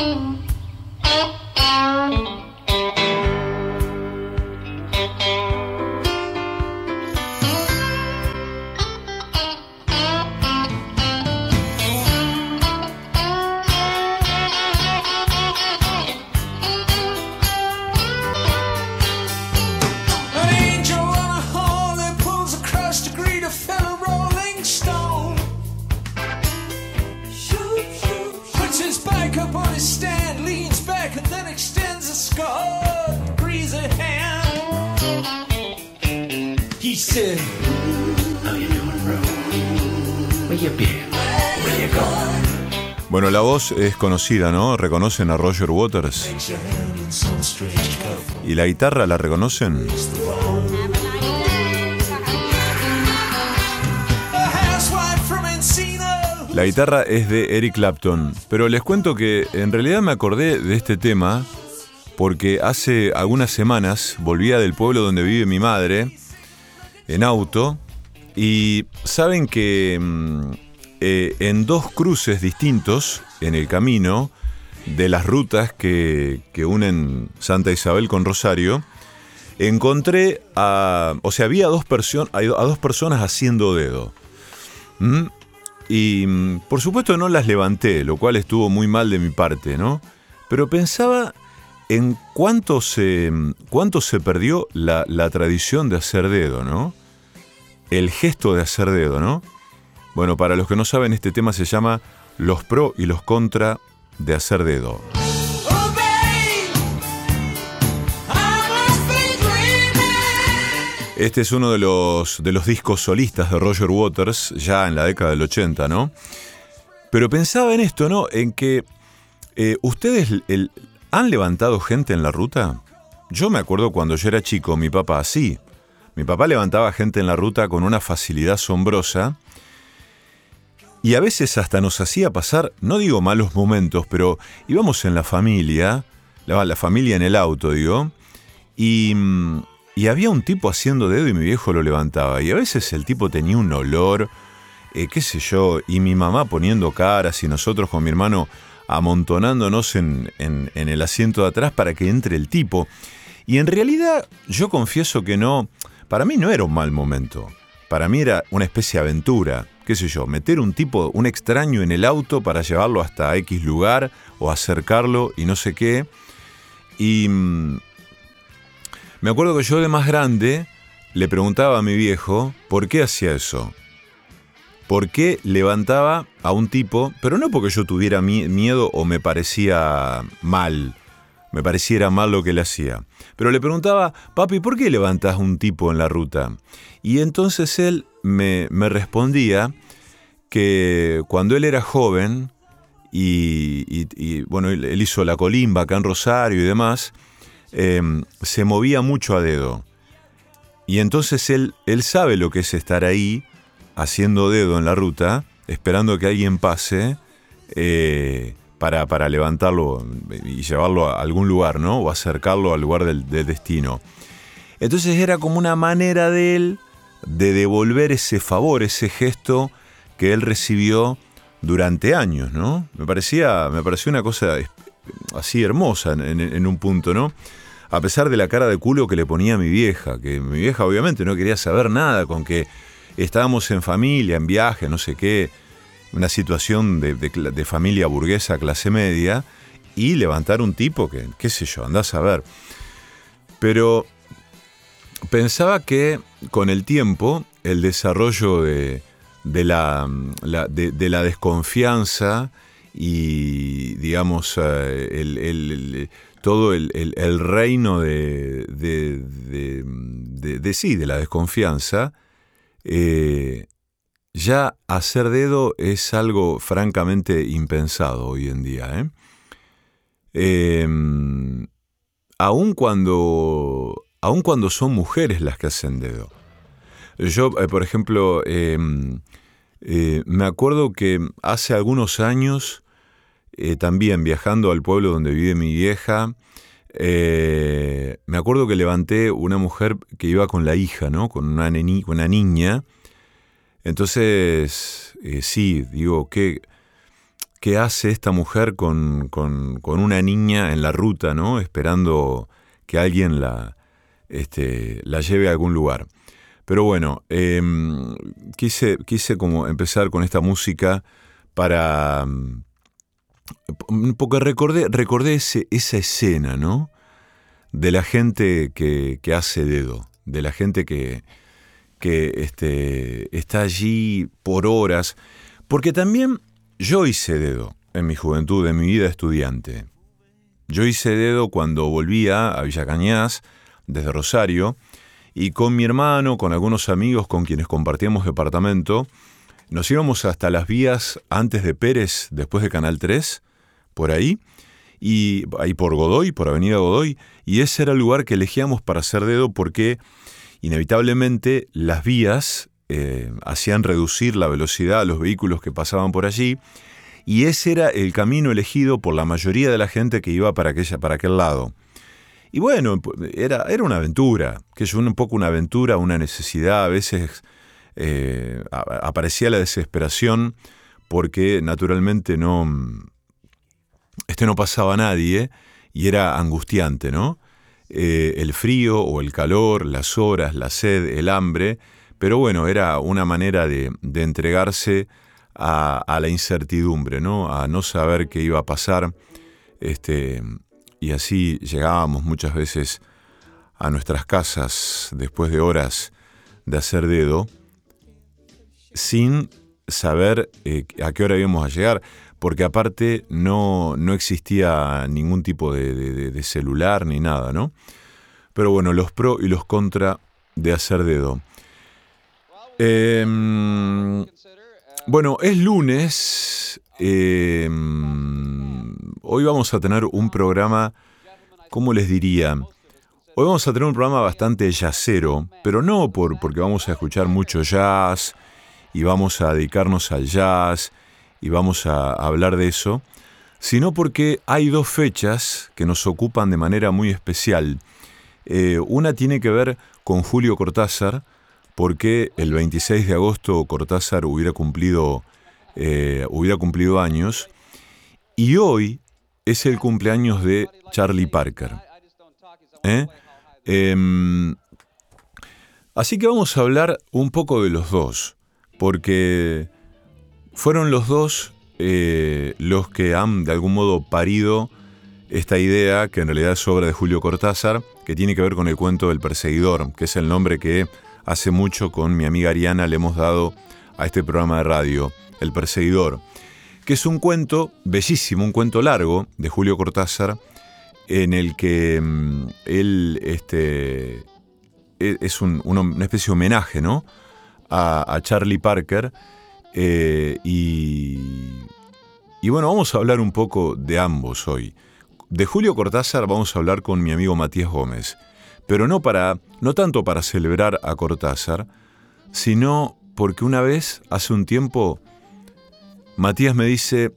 Bye. Es conocida, ¿no? ¿Reconocen a Roger Waters? ¿Y la guitarra la reconocen? La guitarra es de Eric Clapton, pero les cuento que en realidad me acordé de este tema porque hace algunas semanas volvía del pueblo donde vive mi madre en auto y saben que mm, eh, en dos cruces distintos en el camino de las rutas que, que unen Santa Isabel con Rosario, encontré a, o sea, había dos, a dos personas haciendo dedo. ¿Mm? Y mm, por supuesto no las levanté, lo cual estuvo muy mal de mi parte, ¿no? Pero pensaba en cuánto se, mm, cuánto se perdió la tradición de hacer dedo, ¿no? El gesto de hacer dedo, ¿no? Bueno, para los que no saben, este tema se llama Los pro y los contra de hacer dedo. Este es uno de los, de los discos solistas de Roger Waters, ya en la década del 80, ¿no? Pero pensaba en esto, ¿no? En que eh, ustedes han levantado gente en la ruta. Yo me acuerdo cuando yo era chico, mi papá sí. Mi papá levantaba gente en la ruta con una facilidad asombrosa. Y a veces hasta nos hacía pasar, no digo malos momentos, pero íbamos en la familia, la, familia en el auto, digo, y, mm, y había un tipo haciendo dedo y mi viejo lo levantaba. Y a veces el tipo tenía un olor, eh, qué sé yo, y mi mamá poniendo caras y nosotros con mi hermano amontonándonos en- en el asiento de atrás para que entre el tipo. Y en realidad yo confieso que no, para mí no era un mal momento. Para mí era una especie de aventura, qué sé yo, meter un tipo, un extraño en el auto para llevarlo hasta X lugar o acercarlo y no sé qué. Y mm, me acuerdo que yo de más grande le preguntaba a mi viejo por qué hacía eso. ¿Por qué levantaba a un tipo? Pero no porque yo tuviera mi- miedo o me parecía mal. Me pareciera mal lo que le hacía. Pero le preguntaba, papi, ¿por qué levantas un tipo en la ruta? Y entonces él me, respondía que cuando él era joven, y, bueno, él, hizo la colimba acá en Rosario y demás, eh, se movía mucho a dedo. Y entonces él, él sabe lo que es estar ahí, haciendo dedo en la ruta, esperando que alguien pase eh, para, para levantarlo y llevarlo a algún lugar, ¿no? O acercarlo al lugar del destino. Entonces era como una manera de él de devolver ese favor, ese gesto que él recibió durante años, ¿no? Me parecía, me una cosa así hermosa en, un punto, ¿no? A pesar de la cara de culo que le ponía mi vieja, que mi vieja obviamente no quería saber nada con que estábamos en familia, en viaje, no sé qué, una situación de, de de familia burguesa, clase media, y levantar un tipo que, qué sé yo, andás a ver. Pero pensaba que con el tiempo el desarrollo de, de la, la- de, de la desconfianza y digamos eh, todo el, reino de, de, sí, de la desconfianza, eh, ya hacer dedo es algo francamente impensado hoy en día. ¿eh? Em, aun cuando, aun cuando son mujeres las que hacen dedo. Yo, eh, por ejemplo, eh, eh, me acuerdo que hace algunos años, eh, también viajando al pueblo donde vive mi vieja, me acuerdo que levanté una mujer que iba con la hija, ¿no? Con una, niña. Entonces, sí, digo, qué, que hace esta mujer con, con, con una niña en la ruta, ¿no? Esperando que alguien la, este, la lleve a algún lugar. Pero bueno, em, quise, quise como empezar con esta música para... Porque recordé, recordé esa escena, ¿no? De la gente que, que hace dedo, de la gente que, que este, está allí por horas. Porque también yo hice dedo en mi juventud, en mi vida estudiante. Yo hice dedo cuando volvía a Villa Cañas desde Rosario y con mi hermano, con algunos amigos con quienes compartíamos departamento, nos íbamos hasta las vías antes de Pérez, después de Canal 3, por ahí, y ahí por Godoy, por Avenida Godoy, y ese era el lugar que elegíamos para hacer dedo porque inevitablemente las vías eh, hacían reducir la velocidad a los vehículos que pasaban por allí, y ese era el camino elegido por la mayoría de la gente que iba para, aquella, para aquel lado. Y bueno, era, era una aventura, que es un poco una aventura, una necesidad, a veces eh, aparecía la desesperación porque naturalmente no, este no pasaba a nadie y era angustiante, ¿no? Eh, el frío o el calor, las horas, la sed, el hambre, pero bueno, era una manera de, entregarse a, a, la incertidumbre, ¿no? A no saber qué iba a pasar. Este, y así llegábamos muchas veces a nuestras casas después de horas de hacer dedo sin saber eh, a qué hora íbamos a llegar, porque aparte no, no existía ningún tipo de, celular ni nada, ¿no? Pero bueno, los pro y los contra de hacer dedo. Em, bueno, es lunes. Em, hoy vamos a tener un programa, ¿cómo les diría? Hoy vamos a tener un programa bastante jazzero, pero no por, porque vamos a escuchar mucho jazz y vamos a dedicarnos al jazz y vamos a hablar de eso, sino porque hay dos fechas que nos ocupan de manera muy especial. Eh, una tiene que ver con Julio Cortázar, porque el 26 de agosto Cortázar hubiera cumplido, eh, hubiera cumplido años, y hoy es el cumpleaños de Charlie Parker. ¿eh? Em, así que vamos a hablar un poco de los dos porque fueron los dos eh, los que han de algún modo parido esta idea, que en realidad es obra de Julio Cortázar, que tiene que ver con el cuento del perseguidor, que es el nombre que hace mucho con mi amiga Ariana le hemos dado a este programa de radio, El perseguidor, que es un cuento bellísimo, un cuento largo de Julio Cortázar, en el que mm, él este, e, es una especie de homenaje, ¿no? a, Charlie Parker. Eh, y, y bueno, vamos a hablar un poco de ambos hoy. De Julio Cortázar vamos a hablar con mi amigo Matías Gómez, pero no, para, no tanto para celebrar a Cortázar, sino porque una vez, hace un tiempo, Matías me dice,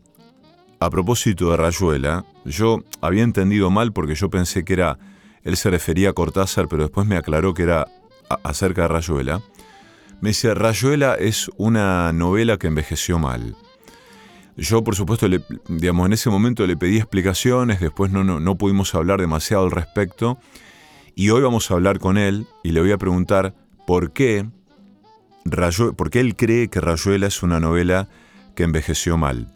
a propósito de Rayuela, yo había entendido mal porque yo pensé que era, él se refería a Cortázar, pero después me aclaró que era acerca de Rayuela. Me dice, Rayuela es una novela que envejeció mal. Yo, por supuesto, le, digamos, en ese momento le pedí explicaciones, después no, no, pudimos hablar demasiado al respecto, y hoy vamos a hablar con él y le voy a preguntar por qué, por qué él cree que Rayuela es una novela que envejeció mal.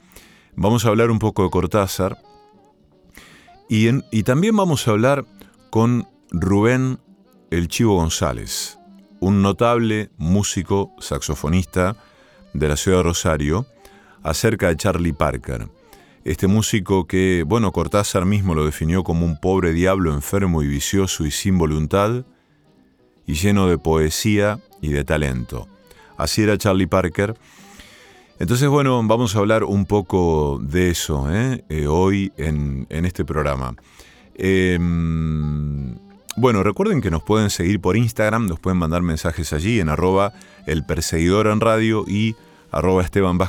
Vamos a hablar un poco de Cortázar y, también vamos a hablar con Rubén El Chivo González un notable músico saxofonista de la ciudad de Rosario, acerca de Charlie Parker. Este músico que, bueno, Cortázar mismo lo definió como un pobre diablo enfermo y vicioso y sin voluntad, y lleno de poesía y de talento. Así era Charlie Parker. Entonces, bueno, vamos a hablar un poco de eso ¿eh? Eh, hoy en, este programa. Em, bueno, recuerden que nos pueden seguir por Instagram, nos pueden mandar mensajes allí en arroba el perseguidor en radio y arroba Esteban.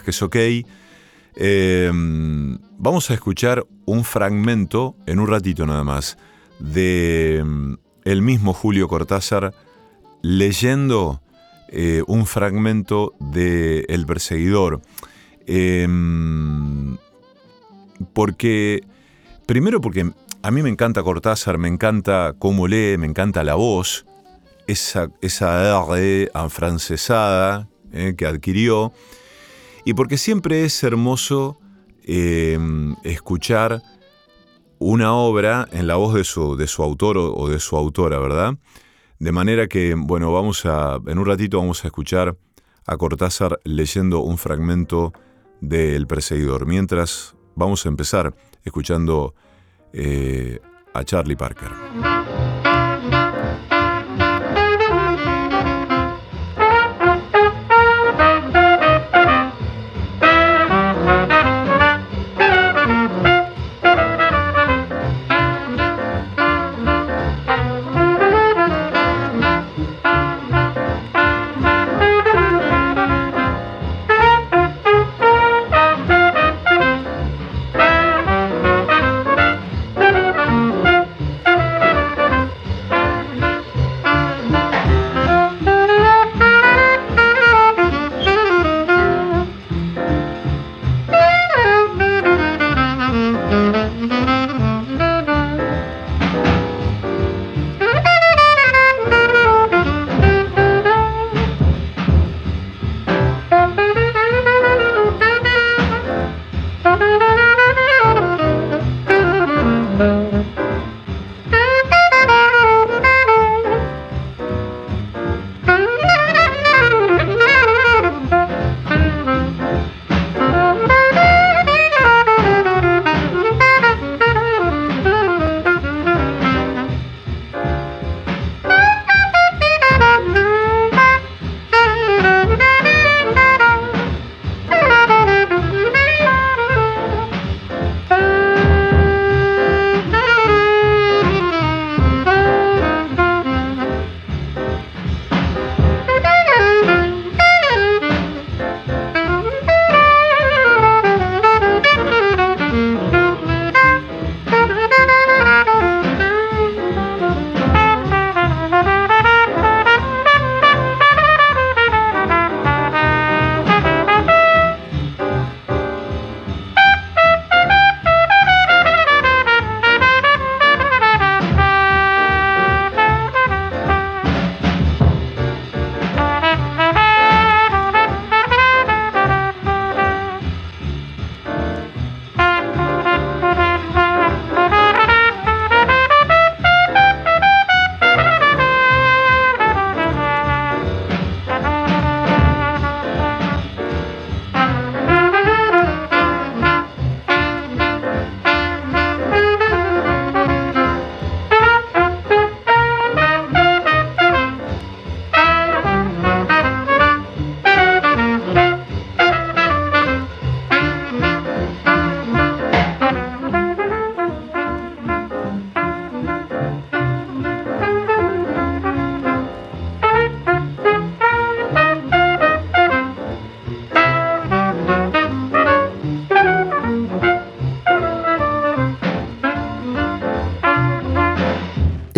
Em, vamos a escuchar un fragmento, en un ratito nada más, de em, el mismo Julio Cortázar leyendo eh, un fragmento de El perseguidor. Em, porque, primero porque a mí me encanta Cortázar, me encanta cómo lee, me encanta la voz, esa, esa R afrancesada eh, que adquirió, y porque siempre es hermoso eh, escuchar una obra en la voz de su, de su autor o, de su autora, ¿verdad? De manera que, bueno, vamos a, en un ratito vamos a escuchar a Cortázar leyendo un fragmento de El Perseguidor. Mientras vamos a empezar escuchando eh, a Charlie Parker.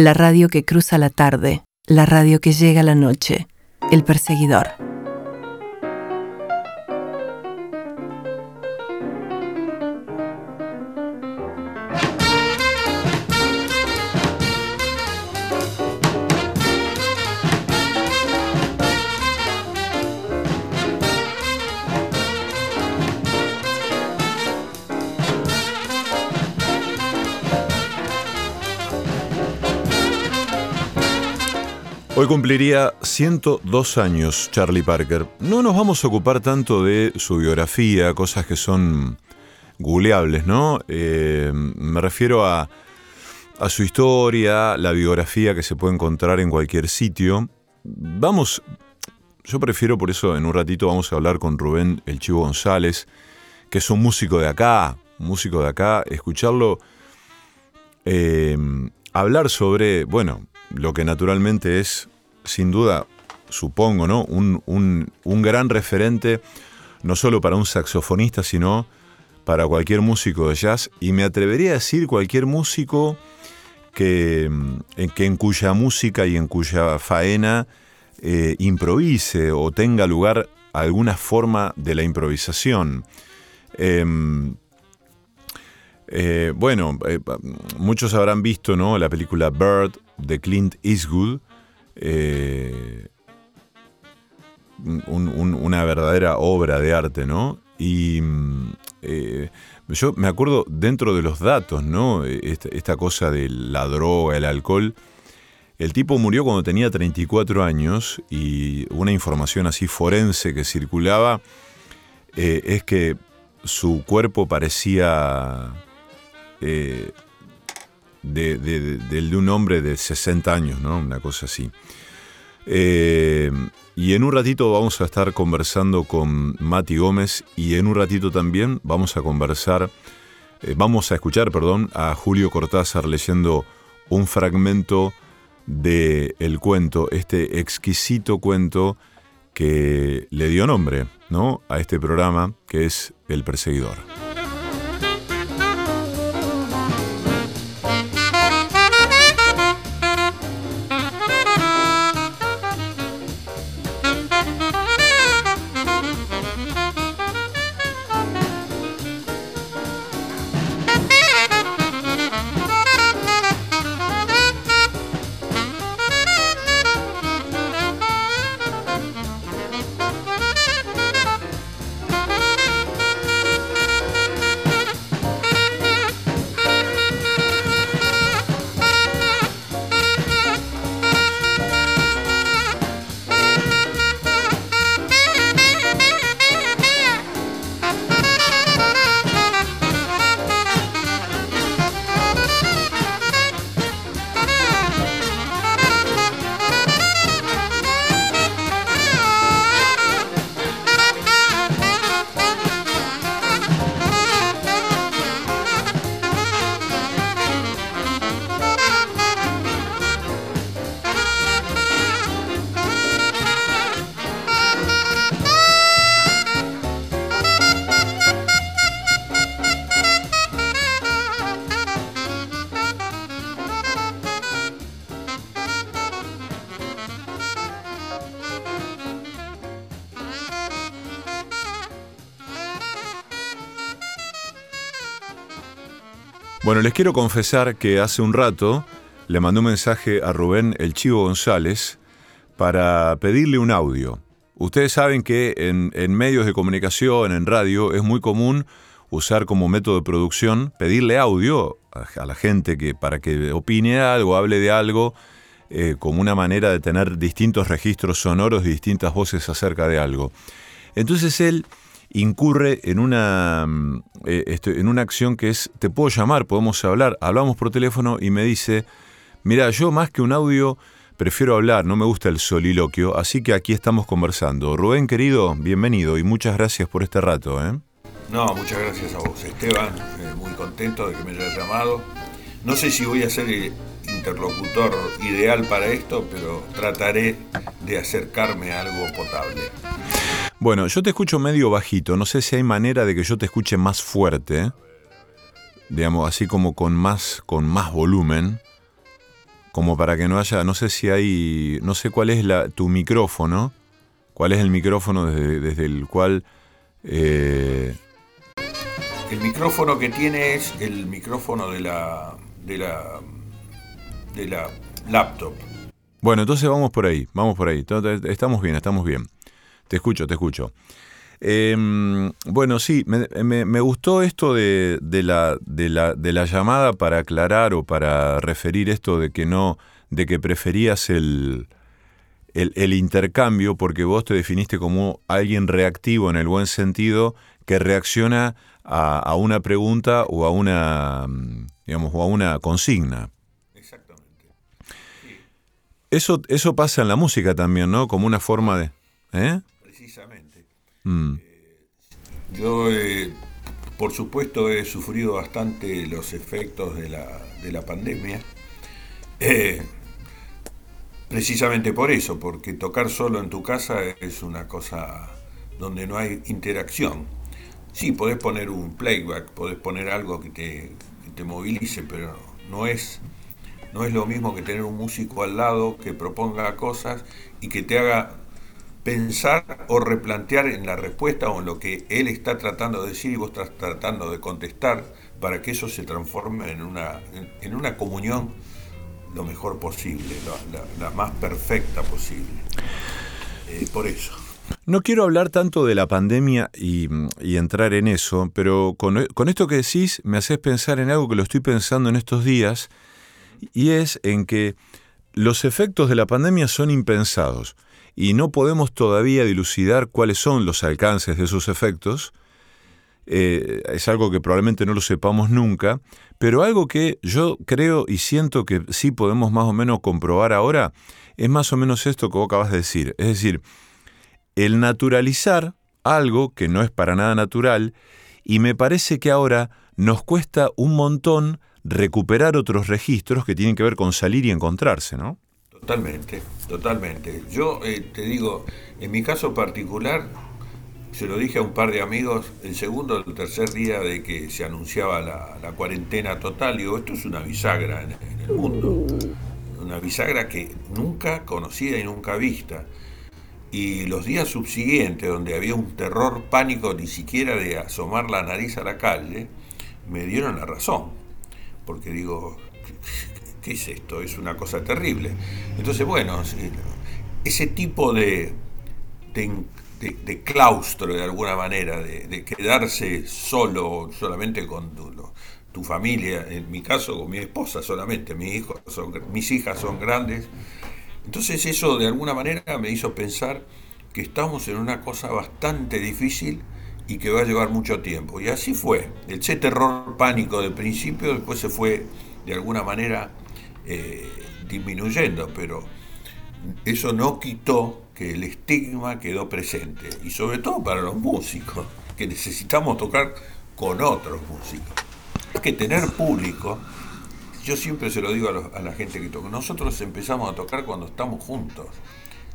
La radio que cruza la tarde, la radio que llega la noche, el perseguidor. Cumpliría 102 años Charlie Parker. No nos vamos a ocupar tanto de su biografía, cosas que son googleables, ¿no? Eh, me refiero a, a su historia, la biografía que se puede encontrar en cualquier sitio. Vamos, yo prefiero por eso en un ratito vamos a hablar con Rubén El Chivo González, que es un músico de acá, músico de acá, escucharlo eh, hablar sobre, bueno, lo que naturalmente es sin duda, supongo, ¿no? Un, gran referente, no solo para un saxofonista, sino para cualquier músico de jazz. Y me atrevería a decir cualquier músico que, en, que en cuya música y en cuya faena eh, improvise o tenga lugar alguna forma de la improvisación. Em, Eh, bueno, eh, muchos habrán visto ¿no? la película Bird de Clint Eastwood. Eh, un- un- una verdadera obra de arte, ¿no? Y mm, eh, yo me acuerdo dentro de los datos, ¿no? Esta, esta cosa de la droga, el alcohol. El tipo murió cuando tenía 34 años y una información así forense que circulaba eh, es que su cuerpo parecía eh, de, de- del un hombre de 60 años, ¿no? Una cosa así. Eh, y en un ratito vamos a estar conversando con Mati Gómez y en un ratito también vamos a conversar, eh, vamos a escuchar, perdón, a Julio Cortázar leyendo un fragmento de el cuento, este exquisito cuento que le dio nombre, ¿no? a este programa que es El Perseguidor. Bueno, les quiero confesar que hace un rato le mandé un mensaje a Rubén El Chivo González para pedirle un audio. Ustedes saben que en, medios de comunicación, en radio, es muy común usar como método de producción pedirle audio a, a la gente que para que opine algo, hable de algo, eh, como una manera de tener distintos registros sonoros y distintas voces acerca de algo. Entonces él incurre en una, mm, eh, esto- en una acción que es, te puedo llamar, podemos hablar, hablamos por teléfono y me dice, mira, yo más que un audio prefiero hablar, no me gusta el soliloquio, así que aquí estamos conversando. Rubén querido, bienvenido y muchas gracias por este rato. ¿eh? No, muchas gracias a vos, Esteban. eh, muy contento de que me hayas llamado. No sé si voy a ser el interlocutor ideal para esto, pero trataré de acercarme a algo potable. Bueno, yo te escucho medio bajito, no sé si hay manera de que yo te escuche más fuerte, ¿eh? digamos, así como con más, con más volumen, como para que no haya, no sé si hay, no sé cuál es la, tu micrófono, cuál es el micrófono desde, desde el cual... eh, El micrófono que tiene es el micrófono de la, de la, de la laptop. Bueno, entonces vamos por ahí, vamos por ahí. Estamos bien, estamos bien. Te escucho, te escucho. Eh, bueno, sí, me, gustó esto de, de la, de, la, de la llamada para aclarar o para referir esto de que no, de que preferías el, el, el intercambio porque vos te definiste como alguien reactivo en el buen sentido que reacciona a, a una pregunta o a una, mm, digamos, o a una consigna. Eso, eso pasa en la música también, ¿no? Como una forma de... ¿Eh? Precisamente. Mm. Yo, eh, por supuesto, he sufrido bastante los efectos de la, de la pandemia. Eh, precisamente por eso, porque tocar solo en tu casa es una cosa donde no hay interacción. Sí, podés poner un playback, podés poner algo que te, que te movilice, pero no es, no es lo mismo que tener un músico al lado que proponga cosas y que te haga pensar o replantear en la respuesta o en lo que él está tratando de decir y vos estás tratando de contestar para que eso se transforme en una, en, una comunión lo mejor posible, la, más perfecta posible. Eh, por eso. No quiero hablar tanto de la pandemia y, entrar en eso, pero con, con, esto que decís me haces pensar en algo que lo estoy pensando en estos días, y es en que los efectos de la pandemia son impensados y no podemos todavía dilucidar cuáles son los alcances de esos efectos. Eh, es algo que probablemente no lo sepamos nunca, pero algo que yo creo y siento que sí podemos más o menos comprobar ahora es más o menos esto que vos acabas de decir. Es decir, el naturalizar algo que no es para nada natural y me parece que ahora nos cuesta un montón recuperar otros registros que tienen que ver con salir y encontrarse, ¿no? Totalmente, totalmente. Yo eh, te digo, en mi caso particular, se lo dije a un par de amigos el segundo o el tercer día de que se anunciaba la, cuarentena total, digo, esto es una bisagra en, en, el mundo, una bisagra que nunca conocida y nunca vista. Y los días subsiguientes, donde había un terror pánico ni siquiera de asomar la nariz a la calle, me dieron la razón porque digo, ¿qué es esto? Es una cosa terrible. Entonces, bueno, ese tipo de, de, claustro, de alguna manera, de, quedarse solo, solamente con tu, familia, en mi caso con mi esposa solamente, mis, hijos son, mis hijas son grandes. Entonces eso de alguna manera me hizo pensar que estamos en una cosa bastante difícil y que va a llevar mucho tiempo. Y así fue. Ese terror pánico de principio después se fue de alguna manera eh, disminuyendo, pero eso no quitó que el estigma quedó presente. Y sobre todo para los músicos, que necesitamos tocar con otros músicos. Hay que tener público. Yo siempre se lo digo a, a la gente que toca. Nosotros empezamos a tocar cuando estamos juntos,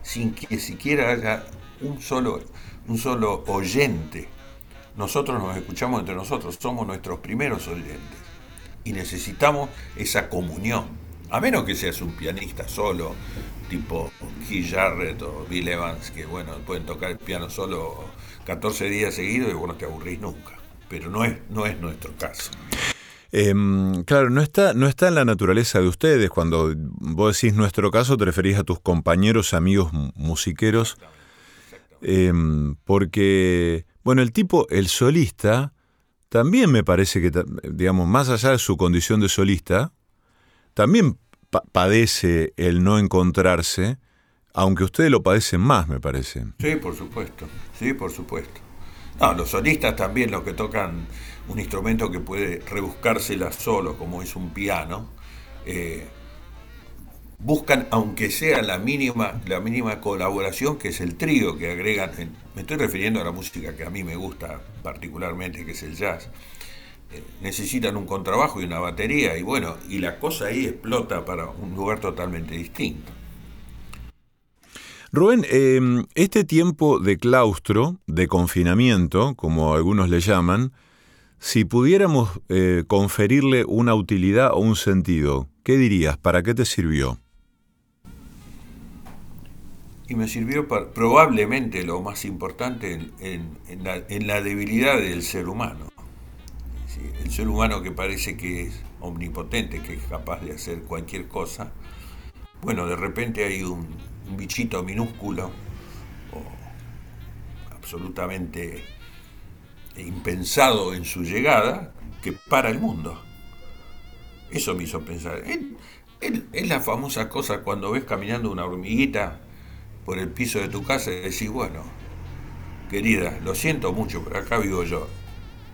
sin que siquiera haya un solo, un solo oyente nosotros nos escuchamos entre nosotros, somos nuestros primeros oyentes y necesitamos esa comunión. A menos que seas un pianista solo, tipo Keith Jarrett o Bill Evans, que bueno, pueden tocar el piano solo 14 días seguidos y vos no te aburrís nunca. Pero no es, no es nuestro caso. Em, claro, no está, no está en la naturaleza de ustedes. Cuando vos decís nuestro caso, te referís a tus compañeros, amigos musiqueros. Em, porque bueno, el tipo, el solista, también me parece que, digamos, más allá de su condición de solista, también padece el no encontrarse, aunque ustedes lo padecen más, me parece. Sí, por supuesto, sí, por supuesto. No, los solistas también, los que tocan un instrumento que puede rebuscársela solo, como es un piano, eh, buscan, aunque sea la mínima, la mínima colaboración, que es el trío que agregan, me estoy refiriendo a la música que a mí me gusta particularmente, que es el jazz, eh, necesitan un contrabajo y una batería, y bueno, y la cosa ahí explota para un lugar totalmente distinto. Rubén, em, este tiempo de claustro, de confinamiento, como algunos le llaman, si pudiéramos eh, conferirle una utilidad o un sentido, ¿qué dirías? ¿Para qué te sirvió? Y me sirvió para, probablemente lo más importante en, la, debilidad del ser humano. El ser humano que parece que es omnipotente, que es capaz de hacer cualquier cosa, bueno, de repente hay un, bichito minúsculo o absolutamente impensado en su llegada que para el mundo. Eso me hizo pensar. Es la famosa cosa cuando ves caminando una hormiguita por el piso de tu casa y decís, bueno, querida, lo siento mucho, pero acá vivo yo.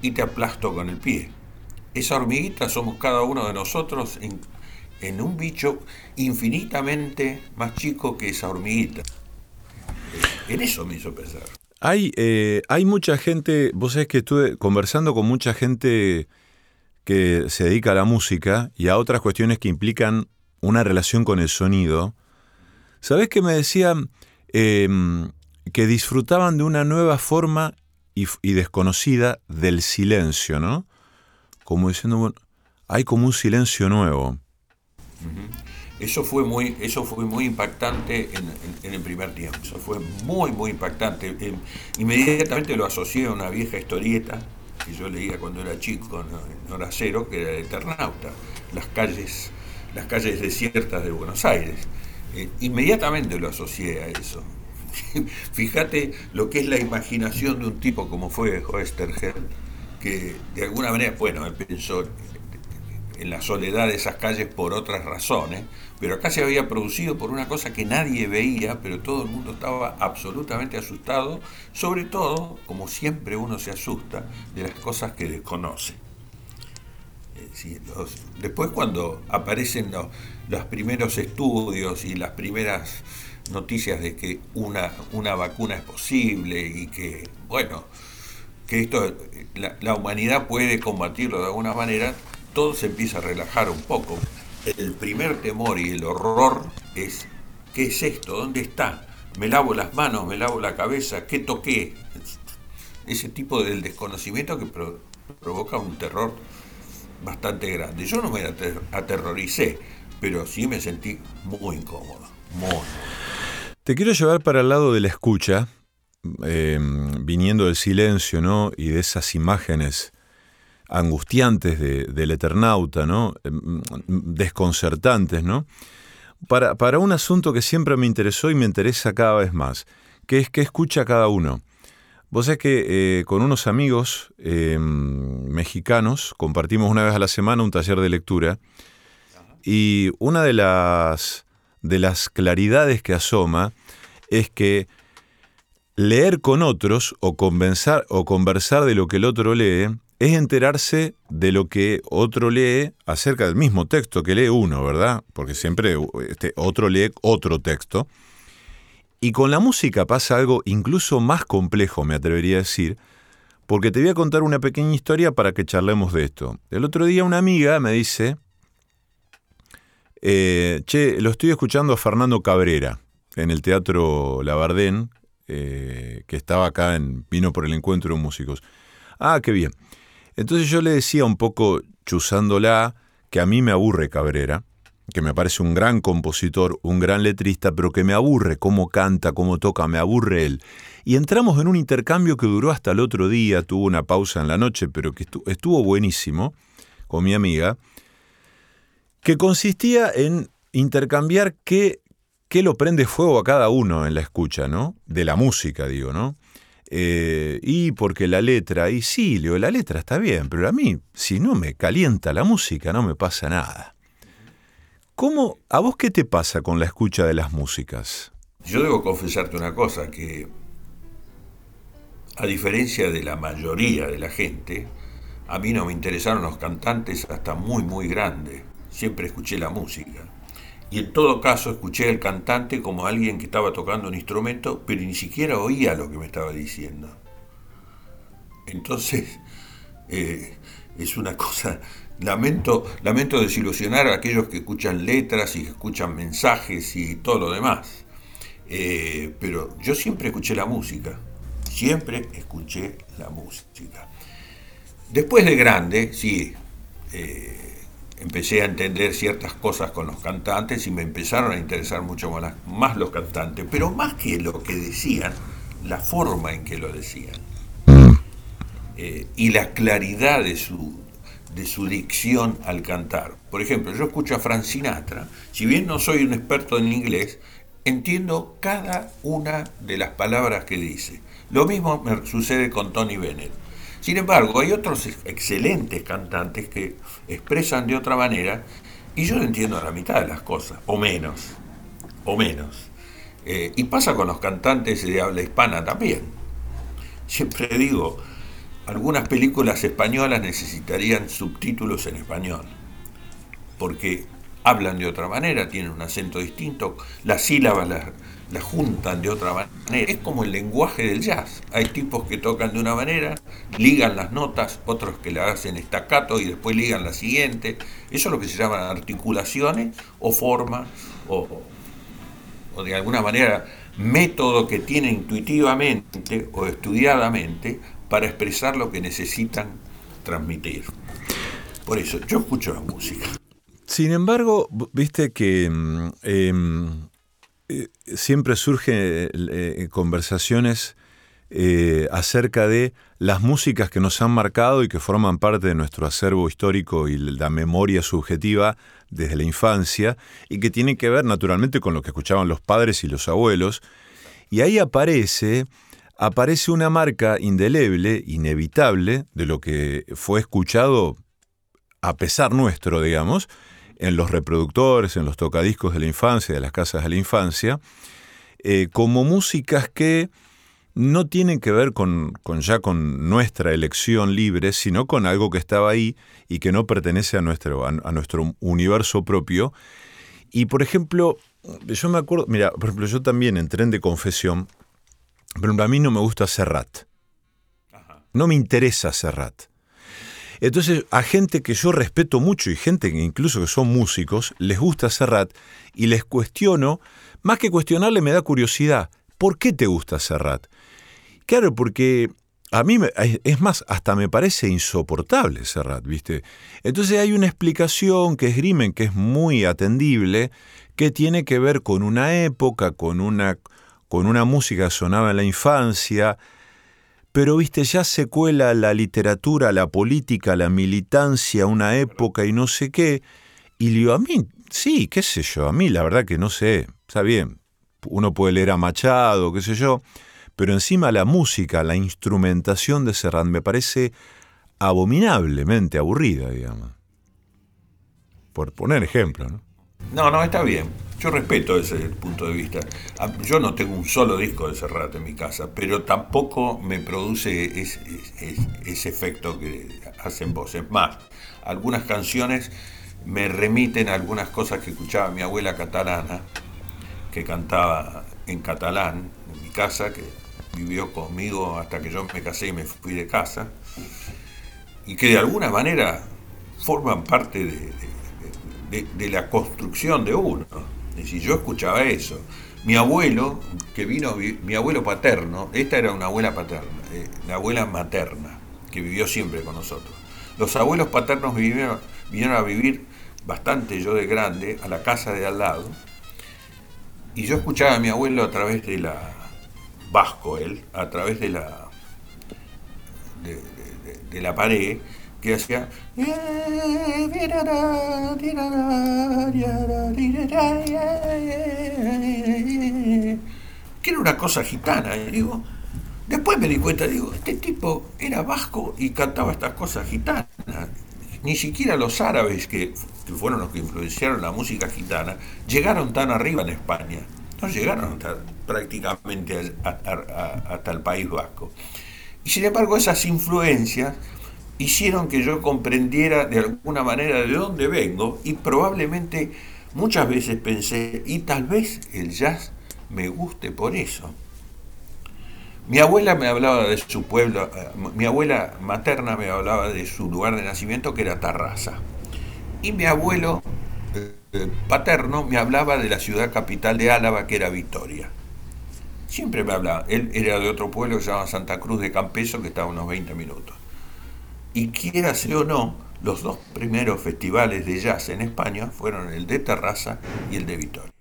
Y te aplasto con el pie. Esa hormiguita somos cada uno de nosotros en, un bicho infinitamente más chico que esa hormiguita. En eso me hizo pensar. Hay, eh, hay mucha gente, vos sabés que estuve conversando con mucha gente que se dedica a la música y a otras cuestiones que implican una relación con el sonido. ¿Sabés que me decían em, que disfrutaban de una nueva forma y, desconocida del silencio, ¿no? Como diciendo, bueno, hay como un silencio nuevo. Eso fue muy, eso fue muy impactante en, el primer tiempo. Eso fue muy, muy impactante. Em, inmediatamente lo asocié a una vieja historieta que yo leía cuando era chico, en Hora Cero, que era el Eternauta, las calles, las calles desiertas de Buenos Aires. Eh, inmediatamente lo asocié a eso. Fíjate lo que es la imaginación de un tipo como fue Oesterheld, que de alguna manera, bueno, él pensó en la soledad de esas calles por otras razones, pero acá se había producido por una cosa que nadie veía, pero todo el mundo estaba absolutamente asustado, sobre todo, como siempre uno se asusta, de las cosas que desconoce. Eh, después cuando aparecen los, primeros estudios y las primeras noticias de que una, una vacuna es posible y que, bueno, que esto la, la humanidad puede combatirlo de alguna manera, todo se empieza a relajar un poco. El primer temor y el horror es, ¿qué es esto? ¿Dónde está? Me lavo las manos, me lavo la cabeza, ¿qué toqué? Ese tipo del desconocimiento que provoca un terror bastante grande. Yo no me aterroricé, pero sí me sentí muy incómodo, muy. Te quiero llevar para el lado de la escucha, eh, viniendo del silencio, ¿no? Y de esas imágenes angustiantes del Eternauta, ¿no? Em, desconcertantes, ¿no? Para, para, un asunto que siempre me interesó y me interesa cada vez más, que es que escucha cada uno. Vos sabés que eh, con unos amigos em, mexicanos compartimos una vez a la semana un taller de lectura y una de las, de las claridades que asoma es que leer con otros o, o conversar de lo que el otro lee es enterarse de lo que otro lee acerca del mismo texto que lee uno, ¿verdad? Porque siempre este, otro lee otro texto. Y con la música pasa algo incluso más complejo, me atrevería a decir, porque te voy a contar una pequeña historia para que charlemos de esto. El otro día una amiga me dice, eh, che, lo estoy escuchando a Fernando Cabrera en el Teatro Labardén, eh, que estaba acá en, vino por el encuentro de músicos. Ah, qué bien. Entonces yo le decía un poco, chuzándola, que a mí me aburre Cabrera, que me parece un gran compositor, un gran letrista, pero que me aburre cómo canta, cómo toca, me aburre él. Y entramos en un intercambio que duró hasta el otro día, tuvo una pausa en la noche, pero que estuvo buenísimo con mi amiga, que consistía en intercambiar qué, qué lo prende fuego a cada uno en la escucha, ¿no? De la música, digo, ¿no? Eh, y porque la letra, y sí, Leo, la letra está bien, pero a mí, si no me calienta la música, no me pasa nada. ¿Cómo, a vos qué te pasa con la escucha de las músicas? Yo debo confesarte una cosa, que a diferencia de la mayoría de la gente, a mí no me interesaron los cantantes hasta muy, muy grande. Siempre escuché la música. Y en todo caso escuché al cantante como alguien que estaba tocando un instrumento, pero ni siquiera oía lo que me estaba diciendo. Entonces, eh, es una cosa, lamento, lamento desilusionar a aquellos que escuchan letras y que escuchan mensajes y todo lo demás. Eh, pero yo siempre escuché la música, siempre escuché la música. Después de grande, sí, eh, empecé a entender ciertas cosas con los cantantes y me empezaron a interesar mucho más, los cantantes, pero más que lo que decían, la forma en que lo decían eh, y la claridad de su, de su dicción al cantar. Por ejemplo, yo escucho a Frank Sinatra, si bien no soy un experto en inglés, entiendo cada una de las palabras que dice. Lo mismo me sucede con Tony Bennett. Sin embargo, hay otros excelentes cantantes que expresan de otra manera y yo entiendo la mitad de las cosas, o menos, o menos. Eh, y pasa con los cantantes de habla hispana también. Siempre digo, algunas películas españolas necesitarían subtítulos en español, porque hablan de otra manera, tienen un acento distinto, las sílabas las, la juntan de otra manera. Es como el lenguaje del jazz. Hay tipos que tocan de una manera, ligan las notas, otros que la hacen estacato y después ligan la siguiente. Eso es lo que se llaman articulaciones o formas o, de alguna manera método que tienen intuitivamente o estudiadamente para expresar lo que necesitan transmitir. Por eso, yo escucho la música. Sin embargo, viste que mm, em, eh, siempre surgen eh, conversaciones eh, acerca de las músicas que nos han marcado y que forman parte de nuestro acervo histórico y la memoria subjetiva desde la infancia y que tienen que ver naturalmente con lo que escuchaban los padres y los abuelos. Y ahí aparece, aparece una marca indeleble, inevitable, de lo que fue escuchado a pesar nuestro, digamos, en los reproductores, en los tocadiscos de la infancia, de las casas de la infancia, eh, como músicas que no tienen que ver con, ya con nuestra elección libre, sino con algo que estaba ahí y que no pertenece a nuestro, a, nuestro universo propio. Y por ejemplo, yo me acuerdo, mira, por ejemplo, yo también en de confesión, pero a mí no me gusta Serrat. No me interesa Serrat. Entonces, a gente que yo respeto mucho y gente que incluso que son músicos, les gusta Serrat y les cuestiono, más que cuestionarle me da curiosidad, ¿por qué te gusta Serrat? Claro, porque a mí, es más, hasta me parece insoportable Serrat, ¿viste? Entonces hay una explicación que es Grimen, que es muy atendible, que tiene que ver con una época, con una, con una música que sonaba en la infancia, pero, ¿viste? Ya se cuela la literatura, la política, la militancia, una época y no sé qué. Y digo, a mí, sí, qué sé yo, a mí la verdad que no sé, está bien, uno puede leer a Machado, qué sé yo, pero encima la música, la instrumentación de Serrat me parece abominablemente aburrida, digamos. Por poner ejemplo, ¿no? No, no, está bien. Yo respeto ese punto de vista. Ah, yo no tengo un solo disco de Serrat en mi casa, pero tampoco me produce ese, efecto que hacen voces. Más, algunas canciones me remiten a algunas cosas que escuchaba mi abuela catalana, que cantaba en catalán en mi casa, que vivió conmigo hasta que yo me casé y me fui de casa, y que de alguna manera forman parte de, la construcción de uno. Es yo escuchaba eso. Mi abuelo, que vino, mi abuelo paterno, esta era una abuela paterna, eh, la abuela materna, que vivió siempre con nosotros. Los abuelos paternos vinieron, vinieron a vivir bastante yo de grande a la casa de al lado, y yo escuchaba a mi abuelo a través de la, vasco él, a través de la, de, la pared, que hacía que era una cosa gitana y digo después me di cuenta digo este tipo era vasco y cantaba estas cosas gitanas. Ni siquiera los árabes que, que fueron los que influenciaron la música gitana llegaron tan arriba en España. No llegaron prácticamente hasta el País Vasco. Y sin embargo esas influencias hicieron que yo comprendiera de alguna manera de dónde vengo y probablemente muchas veces pensé, y tal vez el jazz me guste por eso. Mi abuela me hablaba de su pueblo, eh, mi abuela materna me hablaba de su lugar de nacimiento que era Tarraza. Y mi abuelo eh, paterno me hablaba de la ciudad capital de Álava, que era Vitoria. Siempre me hablaba. Él era de otro pueblo que se llama Santa Cruz de Campeso, que a unos 20 minutos. Y quiera ser o no, los dos primeros festivales de jazz en España fueron el de Terraza y el de Vitoria.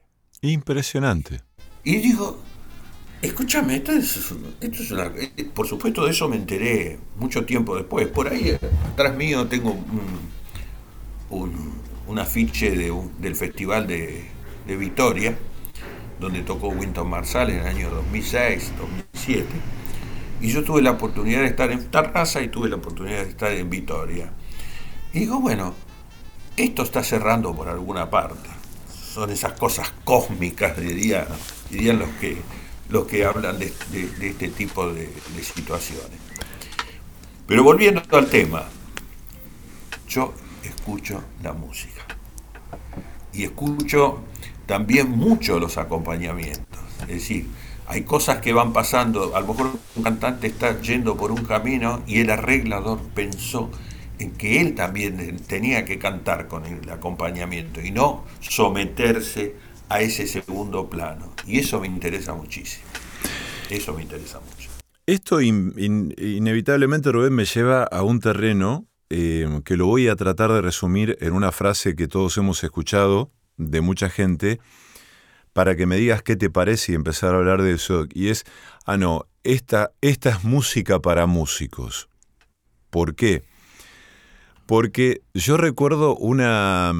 Impresionante. Y digo, escúchame, esto es, esto es una, eh, por supuesto de eso me enteré mucho tiempo después. Por ahí atrás mío tengo un un afiche del Festival de, de, Vitoria, donde tocó Winton Marsal en el año 2006, 2007. Y yo tuve la oportunidad de estar en Tarrasa y tuve la oportunidad de estar en Vitoria. Y digo, bueno, esto está cerrando por alguna parte. Son esas cosas cósmicas, dirían, dirían los, que, los que hablan de, de este tipo de, situaciones. Pero volviendo al tema, yo escucho la música. Y escucho también mucho los acompañamientos. Es decir, hay cosas que van pasando, a lo mejor un cantante está yendo por un camino y el arreglador pensó en que él también tenía que cantar con el acompañamiento y no someterse a ese segundo plano. Y eso me interesa muchísimo. Eso me interesa mucho. Esto inevitablemente, Rubén, me lleva a un terreno Em, que lo voy a tratar de resumir en una frase que todos hemos escuchado de mucha gente, para que me digas qué te parece y empezar a hablar de eso. Y es, ah, no, esta, esta es música para músicos. ¿Por qué? Porque yo recuerdo una,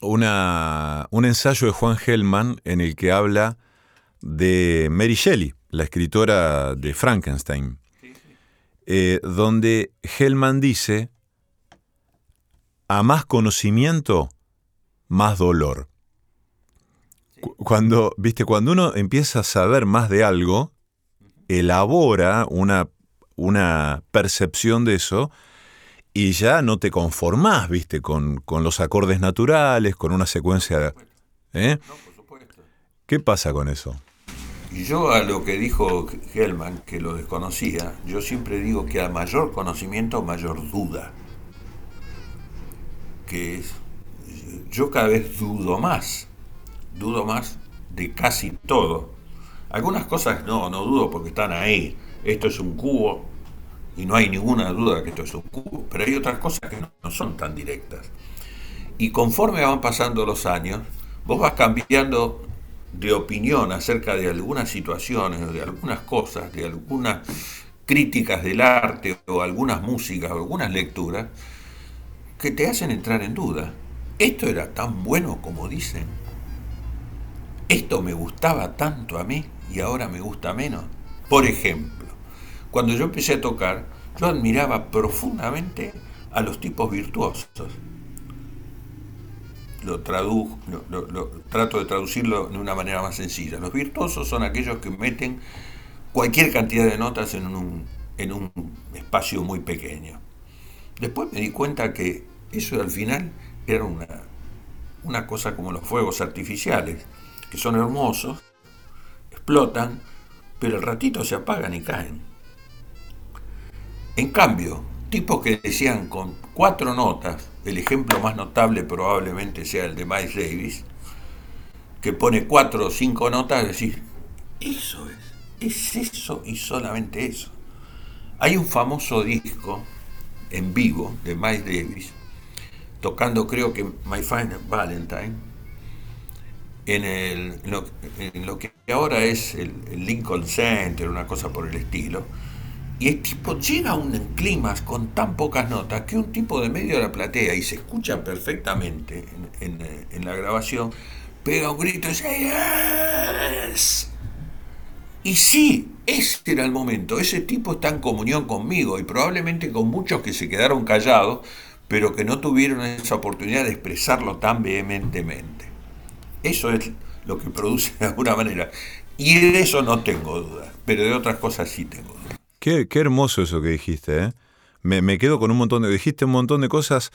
una, un ensayo de Juan Hellman en el que habla de Mary Shelley, la escritora de Frankenstein, eh, donde Hellman dice, a más conocimiento, más dolor. Cuando, viste, cuando uno empieza a saber más de algo, elabora una, una percepción de eso y ya no te conformás, viste, con, con los acordes naturales, con una secuencia. ¿eh? ¿Qué pasa con eso? Y yo a lo que dijo Hellman, que lo desconocía, yo siempre digo que a mayor conocimiento, mayor duda. Que es, yo cada vez dudo más, dudo más de casi todo. Algunas cosas no, no dudo porque están ahí. Esto es un cubo y no hay ninguna duda que esto es un cubo, pero hay otras cosas que no, no son tan directas. Y conforme van pasando los años, vos vas cambiando de opinión acerca de algunas situaciones, de algunas cosas, de algunas críticas del arte o algunas músicas o algunas lecturas que te hacen entrar en duda. ¿Esto era tan bueno como dicen? ¿Esto me gustaba tanto a mí y ahora me gusta menos? Por ejemplo, cuando yo empecé a tocar, yo admiraba profundamente a los tipos virtuosos lo, trato de traducirlo de una manera más sencilla. Los virtuosos son aquellos que meten cualquier cantidad de notas en un, en un espacio muy pequeño. Después me di cuenta que eso al final era una, una cosa como los fuegos artificiales, que son hermosos, explotan, pero al ratito se apagan y caen. En cambio, tipos que decían con cuatro notas, el ejemplo más notable probablemente sea el de Miles Davis, que pone cuatro o cinco notas y decir, eso es, es eso y solamente eso. Hay un famoso disco en vivo de Miles Davis, tocando creo que My Final Valentine, en, lo, que ahora es el Lincoln Center, una cosa por el estilo, y el tipo llega a un clima con tan pocas notas que un tipo de medio de la platea, y se escucha perfectamente en, la grabación, pega un grito y dice ¡Yes! Y sí, este era el momento. Ese tipo está en comunión conmigo y probablemente con muchos que se quedaron callados, pero que no tuvieron esa oportunidad de expresarlo tan vehementemente. Eso es lo que produce de alguna manera. Y de eso no tengo duda, pero de otras cosas sí tengo duda. Qué, hermoso eso que dijiste, ¿eh? Me, quedo con un montón de... Dijiste un montón de cosas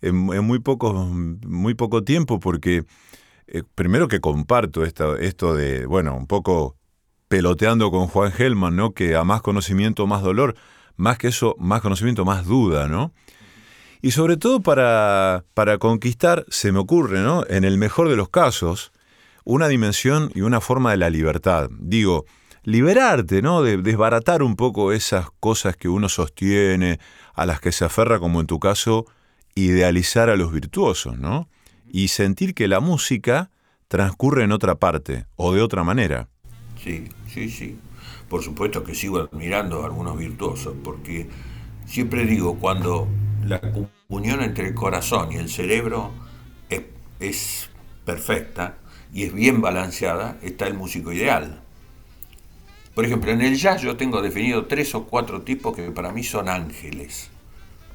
en, muy, poco, muy poco tiempo porque eh, primero que comparto esto, esto de, bueno, un poco peloteando con Juan Gelman, ¿no? Que a más conocimiento, más dolor, más que eso, más conocimiento, más duda, ¿no? Y sobre todo para, para conquistar, se me ocurre, ¿no? En el mejor de los casos, una dimensión y una forma de la libertad. Digo, liberarte, ¿no? De desbaratar un poco esas cosas que uno sostiene, a las que se aferra, como en tu caso, idealizar a los virtuosos, ¿no? Y sentir que la música transcurre en otra parte o de otra manera. Sí, sí, sí. Por supuesto que sigo admirando a algunos virtuosos, porque siempre digo, cuando la unión entre el corazón y el cerebro es, es perfecta y es bien balanceada, está el músico ideal. Por ejemplo, en el jazz yo tengo definido tres o cuatro tipos que para mí son ángeles.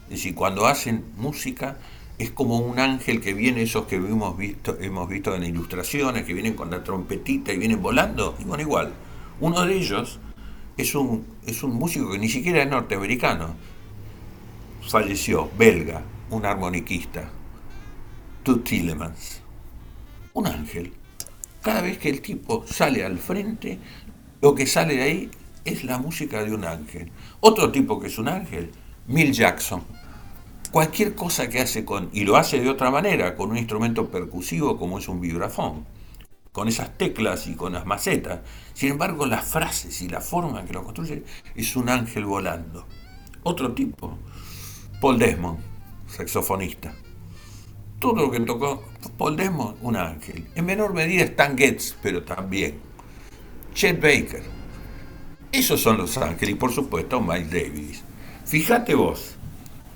Es decir, cuando hacen música es como un ángel que viene, esos que hemos visto, hemos visto en ilustraciones, que vienen con la trompetita y vienen volando, y bueno, igual. Uno de ellos es un, es un músico que ni siquiera es norteamericano. Falleció, belga, un armoniquista, Tut Tillemans. Un ángel. Cada vez que el tipo sale al frente, lo que sale de ahí es la música de un ángel. Otro tipo que es un ángel, Mill Jackson. Cualquier cosa que hace con, y lo hace de otra manera, con un instrumento percusivo como es un vibrafón, con esas teclas y con las macetas. Sin embargo, las frases y la forma en que lo construye es un ángel volando. Otro tipo, Paul Desmond, saxofonista. Todo lo que tocó Paul Desmond, un ángel. En menor medida Stan Getz, pero también. Chet Baker. Esos son Los Ángeles y por supuesto Miles Davis. Fíjate vos,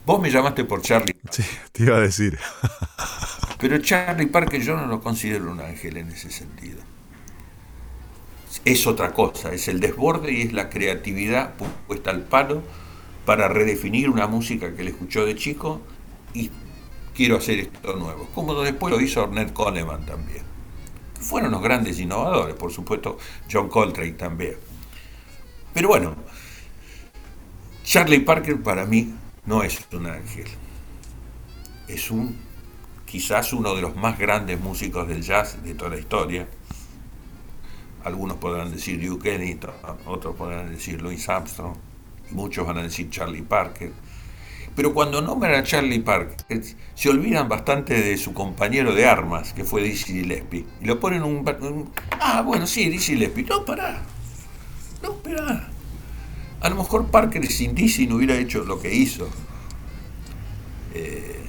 vos me llamaste por Charlie, Sí, te iba a decir. pero Charlie Parker yo no lo considero un ángel en ese sentido. Es otra cosa, es el desborde y es la creatividad pu- puesta al palo para redefinir una música que él escuchó de chico y quiero hacer esto nuevo. Como después lo hizo Ornette Coleman también. Fueron los grandes innovadores, por supuesto John Coltrane también. Pero bueno, Charlie Parker para mí no es un ángel. Es un quizás uno de los más grandes músicos del jazz de toda la historia. Algunos podrán decir Duke Ellington, otros podrán decir Louis Armstrong, muchos van a decir Charlie Parker. Pero cuando nombran a Charlie Parker, se olvidan bastante de su compañero de armas, que fue Dizzy Gillespie. Y lo ponen un, Ah, bueno, sí, Dizzy Gillespie. No, pará. No, espera. A lo mejor Parker sin Dizzy no hubiera hecho lo que hizo. Eh,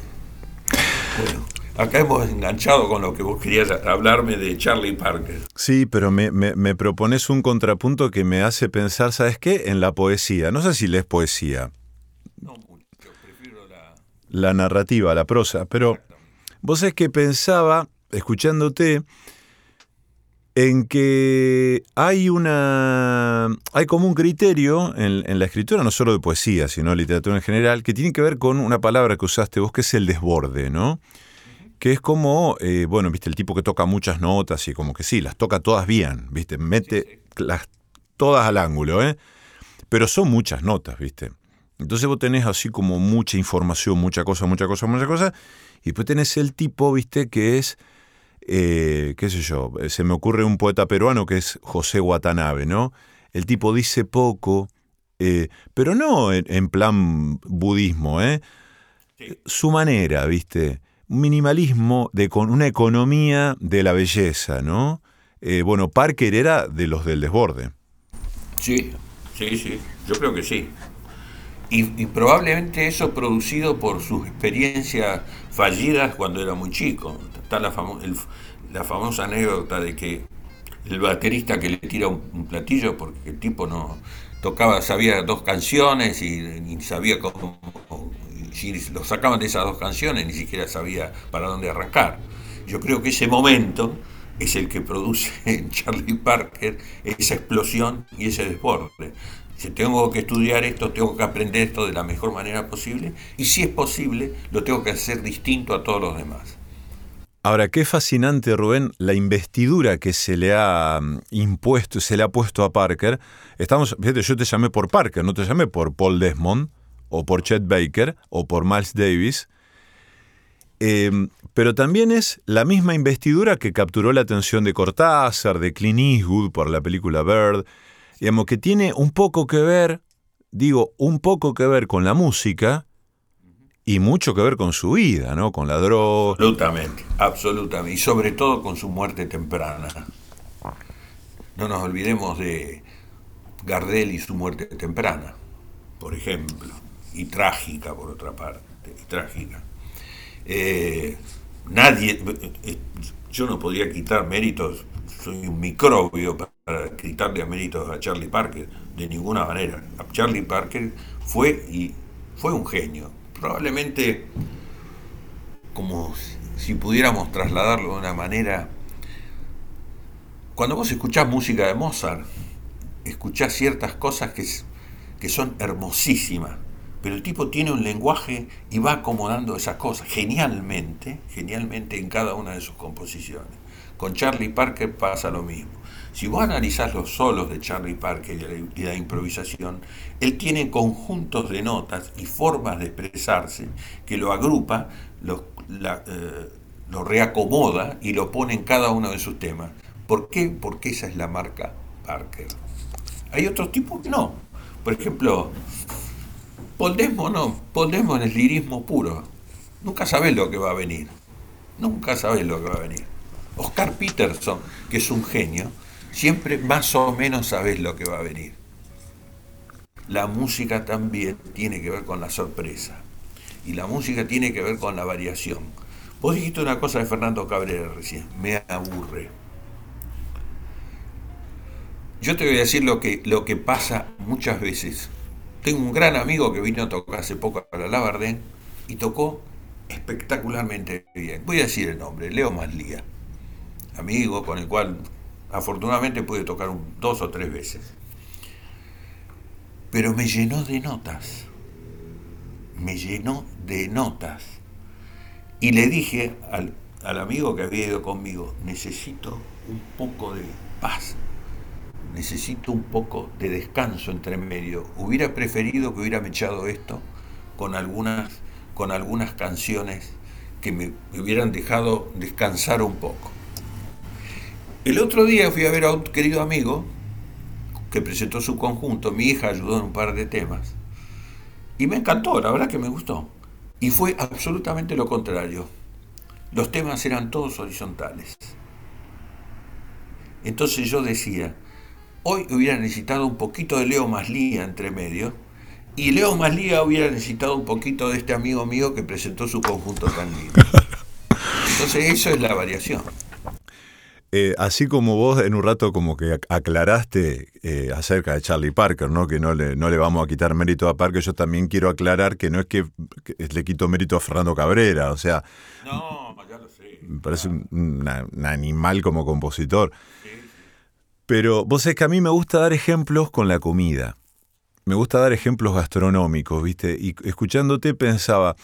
bueno, acá hemos enganchado con lo que vos querías hablarme de Charlie Parker. Sí, pero me, me- me propones un contrapunto que me hace pensar, ¿sabes qué? En la poesía. No sé si lees poesía, No mucho, prefiero la... la narrativa, la prosa, pero vos es que pensaba, escuchándote, en que hay una. hay como un criterio en, en la escritura, no solo de poesía, sino de literatura en general, que tiene que ver con una palabra que usaste vos, que es el desborde, ¿no? Que es como, eh, bueno, viste, el tipo que toca muchas notas y como que sí, las toca todas bien, viste, mete las todas al ángulo, ¿eh? Pero son muchas notas, viste. Entonces vos tenés así como mucha información, mucha cosa, mucha cosa, mucha cosa, y después tenés el tipo, viste, que es eh, qué sé yo, se me ocurre un poeta peruano que es José Watanabe, ¿no? El tipo dice poco, eh, pero no en, en plan budismo, ¿eh? Su manera, ¿viste? Minimalismo de con una economía de la belleza, ¿no? Eh, bueno, Parker era de los del desborde. Sí, sí, sí, yo creo que sí. Y, probablemente eso producido por sus experiencias fallidas cuando era muy chico. Está la, famo- la famosa anécdota de que el baterista que le tira un, platillo porque el tipo no tocaba, sabía dos canciones y, y sabía cómo, si lo sacaban de esas dos canciones ni siquiera sabía para dónde arrancar. Yo creo que ese momento es el que produce en Charlie Parker esa explosión y ese desborde. Si tengo que estudiar esto, tengo que aprender esto de la mejor manera posible y si es posible, lo tengo que hacer distinto a todos los demás. Ahora, qué fascinante, Rubén, la investidura que se le ha mm, impuesto, se le ha puesto a Parker. Estamos, yo te llamé por Parker, no te llamé por Paul Desmond, o por Chet Baker, o por Miles Davis. Eh, pero también es la misma investidura que capturó la atención de Cortázar, de Clint Eastwood por la película Bird. Digamos que tiene un poco que ver, digo, un poco que ver con la música y mucho que ver con su vida, ¿no? Con la droga. Absolutamente, absolutamente. Y sobre todo con su muerte temprana. No nos olvidemos de Gardel y su muerte temprana, por ejemplo. Y trágica, por otra parte. Y trágica. Eh, nadie. eh, Yo no podría quitar méritos. Soy un microbio para quitarle méritos a Charlie Parker. De ninguna manera. Charlie Parker fue y fue un genio. Probablemente como si pudiéramos trasladarlo de una manera. Cuando vos escuchás música de Mozart, escuchás ciertas cosas que, que son hermosísimas, pero el tipo tiene un lenguaje y va acomodando esas cosas genialmente, genialmente en cada una de sus composiciones. Con Charlie Parker pasa lo mismo. Si vos analizás los solos de Charlie Parker y la, improvisación, él tiene conjuntos de notas y formas de expresarse que lo agrupa, lo, eh, lo reacomoda y lo pone en cada uno de sus temas. ¿Por qué? Porque esa es la marca Parker. Hay otros tipos no. Por ejemplo, Paul Desmond no. Paul Desmond es lirismo puro. Nunca sabes lo que va a venir. Nunca sabes lo que va a venir. Oscar Peterson, que es un genio, siempre más o menos sabes lo que va a venir. La música también tiene que ver con la sorpresa. Y la música tiene que ver con la variación. Vos dijiste una cosa de Fernando Cabrera recién, me aburre. Yo te voy a decir lo que, lo que pasa muchas veces. Tengo un gran amigo que vino a tocar hace poco a la Labardén y tocó espectacularmente bien. Voy a decir el nombre, Leo Maslía. Amigo con el cual afortunadamente pude tocar dos o tres veces. Pero me llenó de notas. Me llenó de notas. Y le dije al, al amigo que había ido conmigo, necesito un poco de paz, necesito un poco de descanso entre medio. Hubiera preferido que hubiera echado esto con algunas, con algunas canciones que me, hubieran dejado descansar un poco. El otro día fui a ver a un querido amigo que presentó su conjunto, mi hija ayudó en un par de temas, y me encantó, la verdad que me gustó. Y fue absolutamente lo contrario. Los temas eran todos horizontales. Entonces yo decía, hoy hubiera necesitado un poquito de Leo Maslía entre medio, y Leo Maslía hubiera necesitado un poquito de este amigo mío que presentó su conjunto tan lindo. Entonces eso es la variación. Eh, así como vos en un rato como que aclaraste eh, acerca de Charlie Parker, ¿no? Que no le, no le vamos a quitar mérito a Parker, yo también quiero aclarar que no es que, que le quito mérito a Fernando Cabrera, o sea... No, ya lo sé. Me parece un, una- un animal como compositor. Pero vos sabés que a mí me gusta dar ejemplos con la comida. Me gusta dar ejemplos gastronómicos, ¿viste? Y escuchándote pensaba,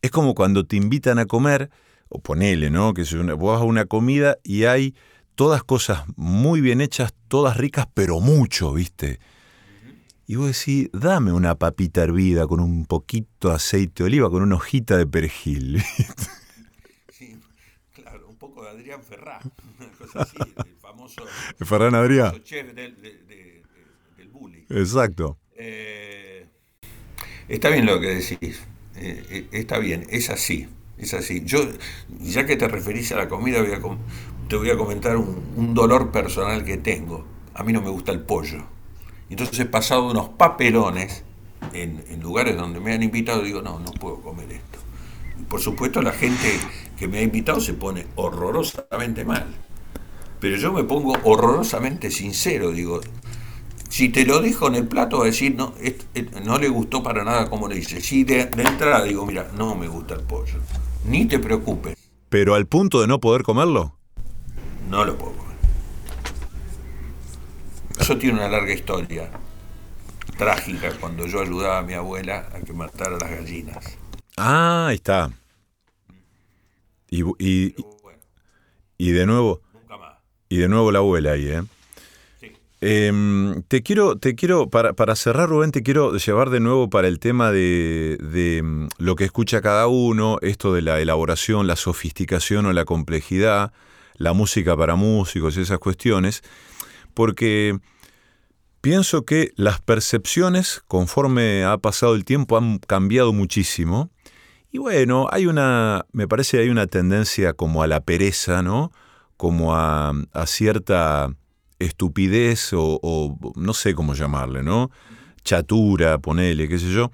es como cuando te invitan a comer, o ponele, ¿no? Que si una- vos vas a una comida y hay todas cosas muy bien hechas, todas ricas, pero mucho, ¿viste? Y vos decís, dame una papita hervida con un poquito de aceite de oliva, con una hojita de perejil. Sí, claro, un poco de Adrián Ferrá, una cosa así, famoso, Ferran Adrià. chef del, de- de- de- del bullying. Exacto. Eh, está bien lo que decís, eh, eh, está bien, es así, es así. Yo, ya que te referís a la comida, voy a com- te voy a comentar un, un dolor personal que tengo. A mí no me gusta el pollo. Entonces he pasado unos papelones en, en lugares donde me han invitado y digo, no, no puedo comer esto. Y por supuesto la gente que me ha invitado se pone horrorosamente mal. Pero yo me pongo horrorosamente sincero, digo, si te lo dijo en el plato, va a decir, no, no le gustó para nada como le dice. Si de, de entrada digo, mira, no me gusta el pollo, ni te preocupes, Pero al punto de no poder comerlo. no lo puedo comer. Eso tiene una larga historia trágica cuando yo ayudaba a mi abuela a que matara las gallinas. Ah, ahí está. Y, y- y de nuevo. Y de nuevo la abuela ahí, ¿eh? Sí. Em, te quiero, te quiero, para, para cerrar, Rubén, te quiero llevar de nuevo para el tema de, de, mm, lo que escucha cada uno, esto de la elaboración, la sofisticación o la complejidad, la música para músicos y esas cuestiones, porque pienso que las percepciones, conforme ha pasado el tiempo, han cambiado muchísimo. Y bueno, hay una, me parece que hay una tendencia como a la pereza, ¿no? Como a, a cierta estupidez o, no sé cómo llamarle, ¿no? Chatura, ponele, qué sé yo,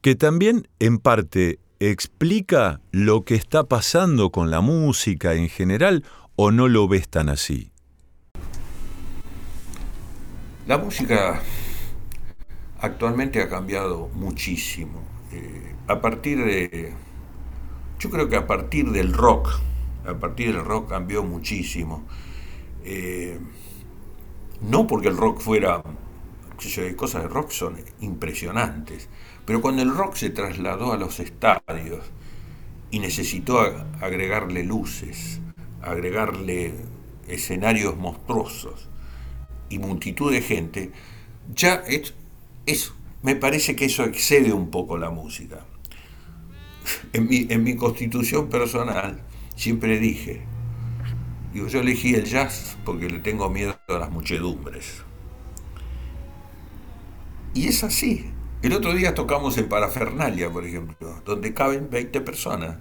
que también en parte explica lo que está pasando con la música en general o no lo ves tan así. La música actualmente ha cambiado muchísimo. Eh, a partir de. Yo creo que a partir del rock, a partir del rock cambió muchísimo. Eh, no porque el rock fuera. cosas de rock son impresionantes. Pero cuando el rock se trasladó a los estadios y necesitó agregarle luces, agregarle escenarios monstruosos, y multitud de gente, ya es, es- me parece que eso excede un poco la música. En mi, en mi constitución personal siempre dije, digo, yo elegí el jazz porque le tengo miedo a las muchedumbres. Y es así. El otro día tocamos en Parafernalia, por ejemplo, donde caben 20 personas.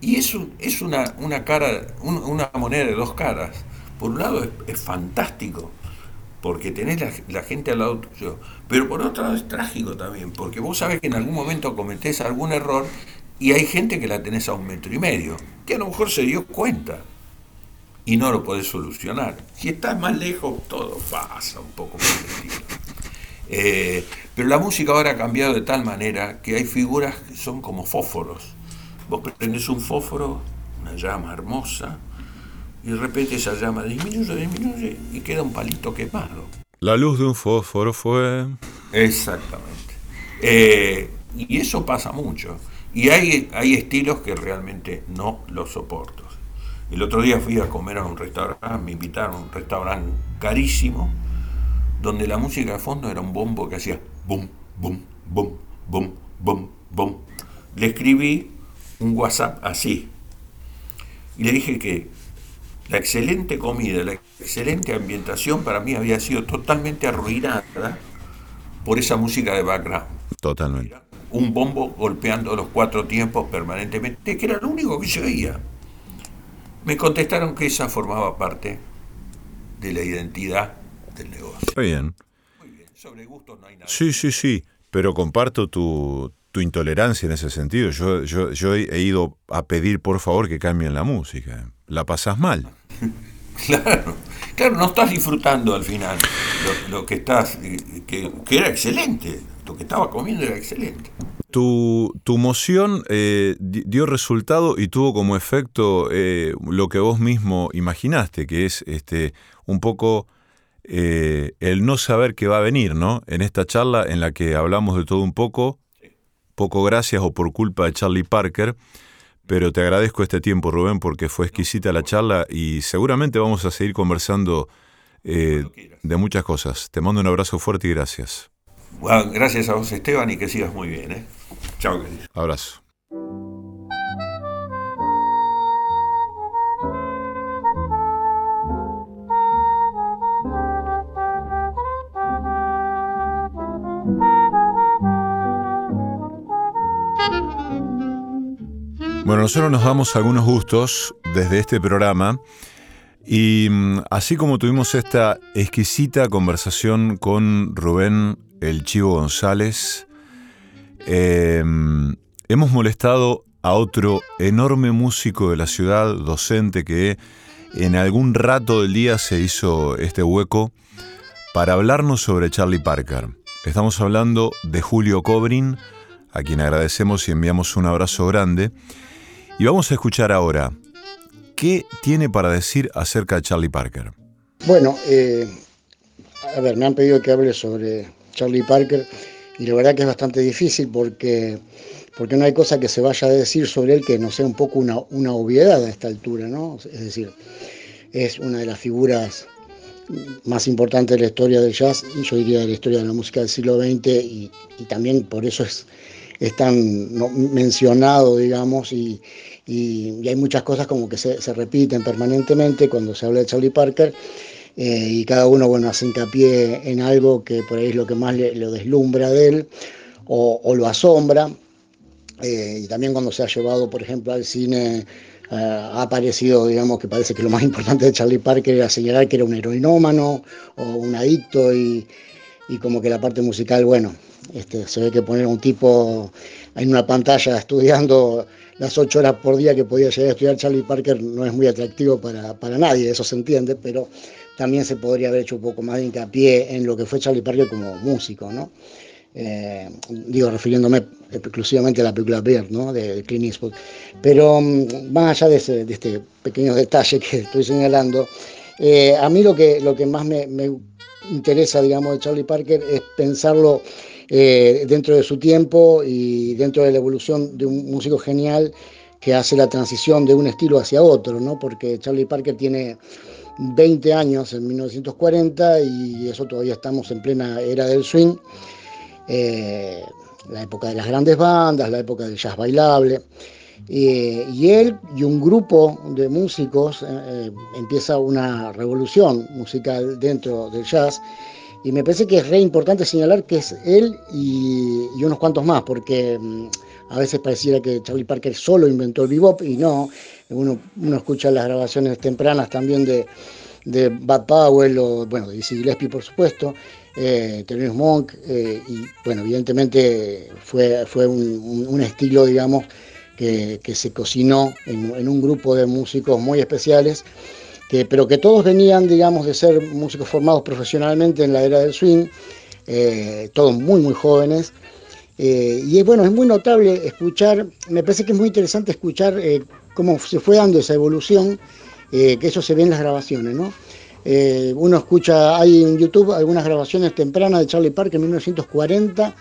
Y es, un- es una, cara, un- una moneda de dos caras. Por un lado es, es fantástico, porque tenés la, la gente al lado tuyo, pero por otro lado es trágico también, porque vos sabés que en algún momento cometés algún error y hay gente que la tenés a un metro y medio, que a lo mejor se dio cuenta. y no lo podés solucionar. Si estás más lejos, todo pasa un poco por el estilo. Eh, pero la música ahora ha cambiado de tal manera que hay figuras que son como fósforos. Vos prendés un fósforo, una llama hermosa, y de repente esa llama disminuye, disminuye y queda un palito quemado. La luz de un fósforo fue... Exactamente. Eh, y eso pasa mucho. Y hay, hay estilos que realmente no los soporto. El otro día fui a comer a un restaurante, me invitaron a un restaurante carísimo, donde la música de fondo era un bombo que hacía bum, bum, bum, bum, bum, bum. Le escribí un WhatsApp así. Y le dije que la excelente comida, la excelente ambientación para mí había sido totalmente arruinada por esa música de background. Totalmente. Un bombo golpeando los cuatro tiempos permanentemente, que era lo único que se oía. Me contestaron que esa formaba parte de la identidad del negocio. Está bien. Muy bien, sobre gustos no hay nada. Sí, sí, sí, pero comparto tu, tu intolerancia en ese sentido. Yo, yo, yo he ido a pedir por favor que cambien la música. La pasas mal. Claro, claro, no estás disfrutando al final lo, lo que estás, eh, que, que era excelente, lo que estaba comiendo era excelente. Tu, tu moción eh, di- dio resultado y tuvo como efecto eh, lo que vos mismo imaginaste, que es este un poco eh, el no saber qué va a venir, ¿no? En esta charla en la que hablamos de todo un poco, poco gracias o por culpa de Charlie Parker, pero te agradezco este tiempo, Rubén, porque fue exquisita la charla y seguramente vamos a seguir conversando eh, de muchas cosas. Te mando un abrazo fuerte y gracias. Bueno, gracias a vos, Esteban, y que sigas muy bien. ¿eh? Chao, querido. Abrazo. Bueno, nosotros nos damos algunos gustos desde este programa y mm, así como tuvimos esta exquisita conversación con Rubén El Chivo González, eh, hemos molestado a otro enorme músico de la ciudad, docente, que en algún rato del día se hizo este hueco para hablarnos sobre Charlie Parker. Estamos hablando de Julio Cobrin, a quien agradecemos y enviamos un abrazo grande. Y vamos a escuchar ahora qué tiene para decir acerca de Charlie Parker. Bueno, eh, a ver, me han pedido que hable sobre Charlie Parker y la verdad que es bastante difícil porque, porque no hay cosa que se vaya a decir sobre él que no sea un poco una, una obviedad a esta altura, ¿no? Es decir, es una de las figuras más importantes de la historia del jazz y yo diría de la historia de la música del siglo XX y, y también por eso es, es tan mencionado, digamos, y, y, y, hay muchas cosas como que se, se, repiten permanentemente cuando se habla de Charlie Parker eh, y cada uno, bueno, hace hincapié en algo que por ahí es lo que más le, lo deslumbra de él o, lo asombra. Eh, y también cuando se ha llevado, por ejemplo, al cine, uh, ha aparecido, digamos, que parece que lo más importante de Charlie Parker era señalar que era un heroinómano o un adicto y, y como que la parte musical, bueno, este, se ve que poner a un tipo en una pantalla estudiando las ocho horas por día que podía llegar a estudiar Charlie Parker no es muy atractivo para, para nadie, eso se entiende, pero también se podría haber hecho un poco más de hincapié en lo que fue Charlie Parker como músico, ¿no? Eh, digo, refiriéndome exclusivamente a la película Bird, ¿no? De, de Clint Eastwood. Pero um, más allá de, ese, de, este pequeño detalle que estoy señalando, eh, a mí lo que, lo que más me, me interesa, digamos, de Charlie Parker es pensarlo eh, dentro de su tiempo y dentro de la evolución de un músico genial que hace la transición de un estilo hacia otro, ¿no? Porque Charlie Parker tiene 20 años en 1940 y eso todavía estamos en plena era del swing, eh, la época de las grandes bandas, la época del jazz bailable. Eh, y él y un grupo de músicos eh, empieza una revolución musical dentro del jazz y me parece que es re importante señalar que es él y, y unos cuantos más, porque um, a veces pareciera que Charlie Parker solo inventó el bebop y no. Uno, uno escucha las grabaciones tempranas también de, de Bud Powell o, bueno, de Dizzy Gillespie, por supuesto, eh, Monk, eh, y, bueno, evidentemente fue, fue un, un, estilo, digamos, que, que, se cocinó en, un grupo de músicos muy especiales que, pero que todos venían, digamos, de ser músicos formados profesionalmente en la era del swing, eh, todos muy, muy jóvenes. Eh, y es bueno, es muy notable escuchar, me parece que es muy interesante escuchar cómo se fue dando esa evolución, que eso se ve en las grabaciones, ¿no? uno escucha, hay en YouTube algunas grabaciones tempranas de Charlie Parker en 1940,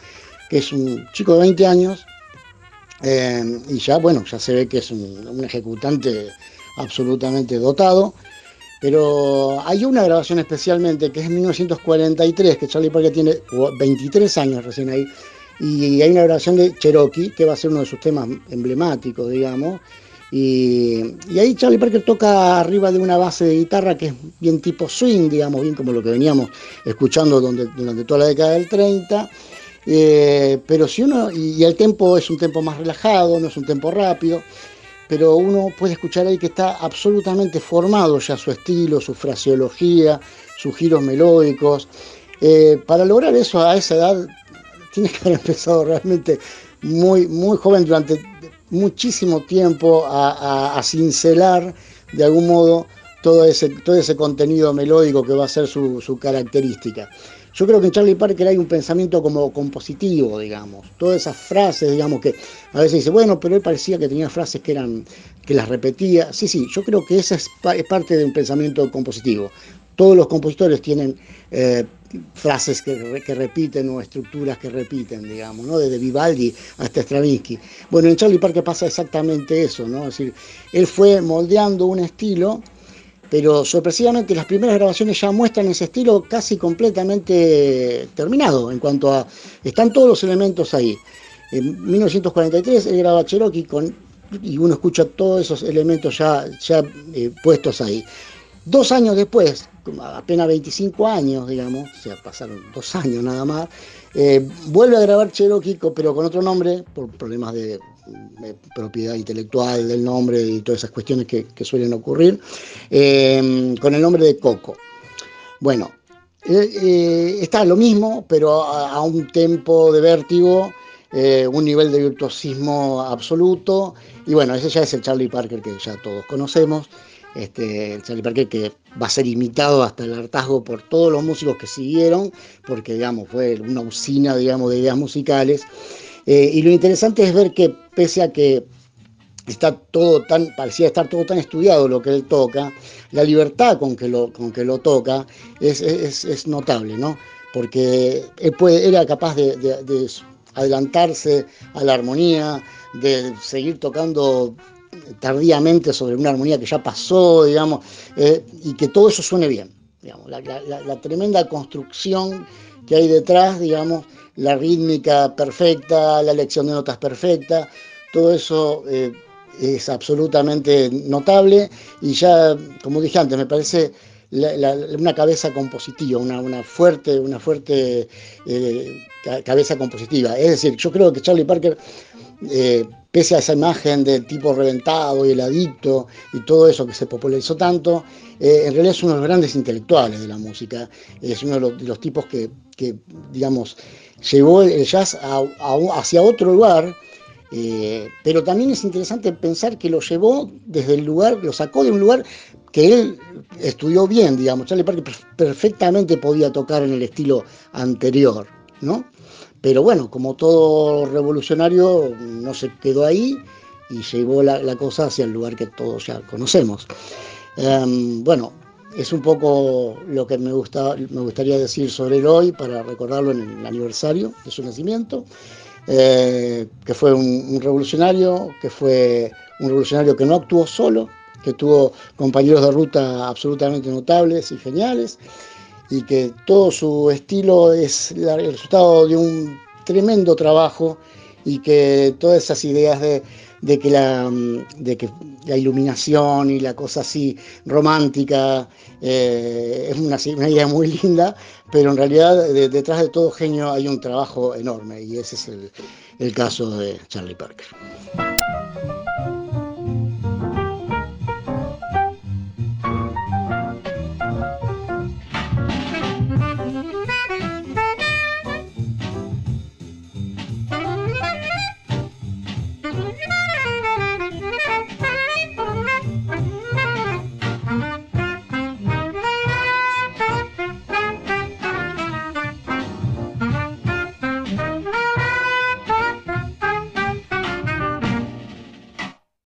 que es un chico de 20 años, y ya, bueno, ya se ve que es un ejecutante absolutamente dotado. Pero hay una grabación especialmente que es en 1943, que Charlie Parker tiene 23 años recién ahí, y hay una grabación de Cherokee, que va a ser uno de sus temas emblemáticos, digamos. Y, ahí Charlie Parker toca arriba de una base de guitarra que es bien tipo swing, digamos, bien como lo que veníamos escuchando durante toda la década del 30. Eh, pero si uno, y, el tempo es un tempo más relajado, no es un tempo rápido pero uno puede escuchar ahí que está absolutamente formado ya su estilo, su fraseología, sus giros melódicos. Eh, para lograr eso a esa edad, tiene que haber empezado realmente muy, muy joven, durante muchísimo tiempo, a, cincelar de algún modo todo ese, todo ese contenido melódico que va a ser su, su característica. Yo creo que en Charlie Parker hay un pensamiento como compositivo, digamos. Todas esas frases, digamos, que a veces dice, bueno, pero él parecía que tenía frases que eran, que las repetía. Sí, sí, yo creo que esa es, parte de un pensamiento compositivo. Todos los compositores tienen eh, frases que, que, repiten o estructuras que repiten, digamos, ¿no? Desde Vivaldi hasta Stravinsky. Bueno, en Charlie Parker pasa exactamente eso, ¿no? Decir, él fue moldeando un estilo pero sorpresivamente las primeras grabaciones ya muestran ese estilo casi completamente terminado en cuanto a están todos los elementos ahí. En 1943 él graba Cherokee con, y uno escucha todos esos elementos ya, ya eh, puestos ahí. Dos años después, apenas 25 años, digamos, o sea, pasaron dos años nada más, eh, vuelve a grabar Cherokee, pero con otro nombre, por problemas de propiedad intelectual del nombre y todas esas cuestiones que, suelen ocurrir, em, con el nombre de Coco. Bueno, eh, eh, está lo mismo, pero a, un tempo de vértigo, un nivel de virtuosismo absoluto, y bueno, ese ya es el Charlie Parker que ya todos conocemos. Este, el Charlie Parker que va a ser imitado hasta el hartazgo por todos los músicos que siguieron, porque digamos, fue una usina digamos, de ideas musicales. Eh, y lo interesante es ver que pese a que está todo tan, parecía estar todo tan estudiado lo que él toca, la libertad con que lo, con que lo toca es, notable, ¿no? Porque él puede, era capaz de, adelantarse a la armonía, de seguir tocando tardíamente sobre una armonía que ya pasó, digamos, eh, y que todo eso suene bien. Digamos, la, tremenda construcción que hay detrás, digamos, la rítmica perfecta, la elección de notas perfecta, todo eso eh, es absolutamente notable y ya, como dije antes, me parece una cabeza compositiva, una, fuerte, una fuerte eh, cabeza compositiva. Es decir, yo creo que Charlie Parker, pese a esa imagen del tipo reventado y el adicto y todo eso que se popularizó tanto, en realidad es uno de los grandes intelectuales de la música, es uno de los, tipos que, que, digamos, llevó el jazz hacia otro lugar, eh, pero también es interesante pensar que lo llevó desde el lugar, lo sacó de un lugar que él estudió bien, digamos. Charlie Parker perfectamente podía tocar en el estilo anterior, ¿no? Pero bueno, como todo revolucionario, no se quedó ahí y llevó la, cosa hacia el lugar que todos ya conocemos. Em, bueno, es un poco lo que me, gusta, me gustaría decir sobre el hoy para recordarlo en el aniversario de su nacimiento, eh, que fue un, revolucionario, que fue un revolucionario que no actuó solo, que tuvo compañeros de ruta absolutamente notables y geniales, y que todo su estilo es el resultado de un tremendo trabajo y que todas esas ideas de que la, de que la iluminación y la cosa así romántica eh, es una, idea muy linda, pero en realidad detrás de todo genio hay un trabajo enorme y ese es el caso de Charlie Parker.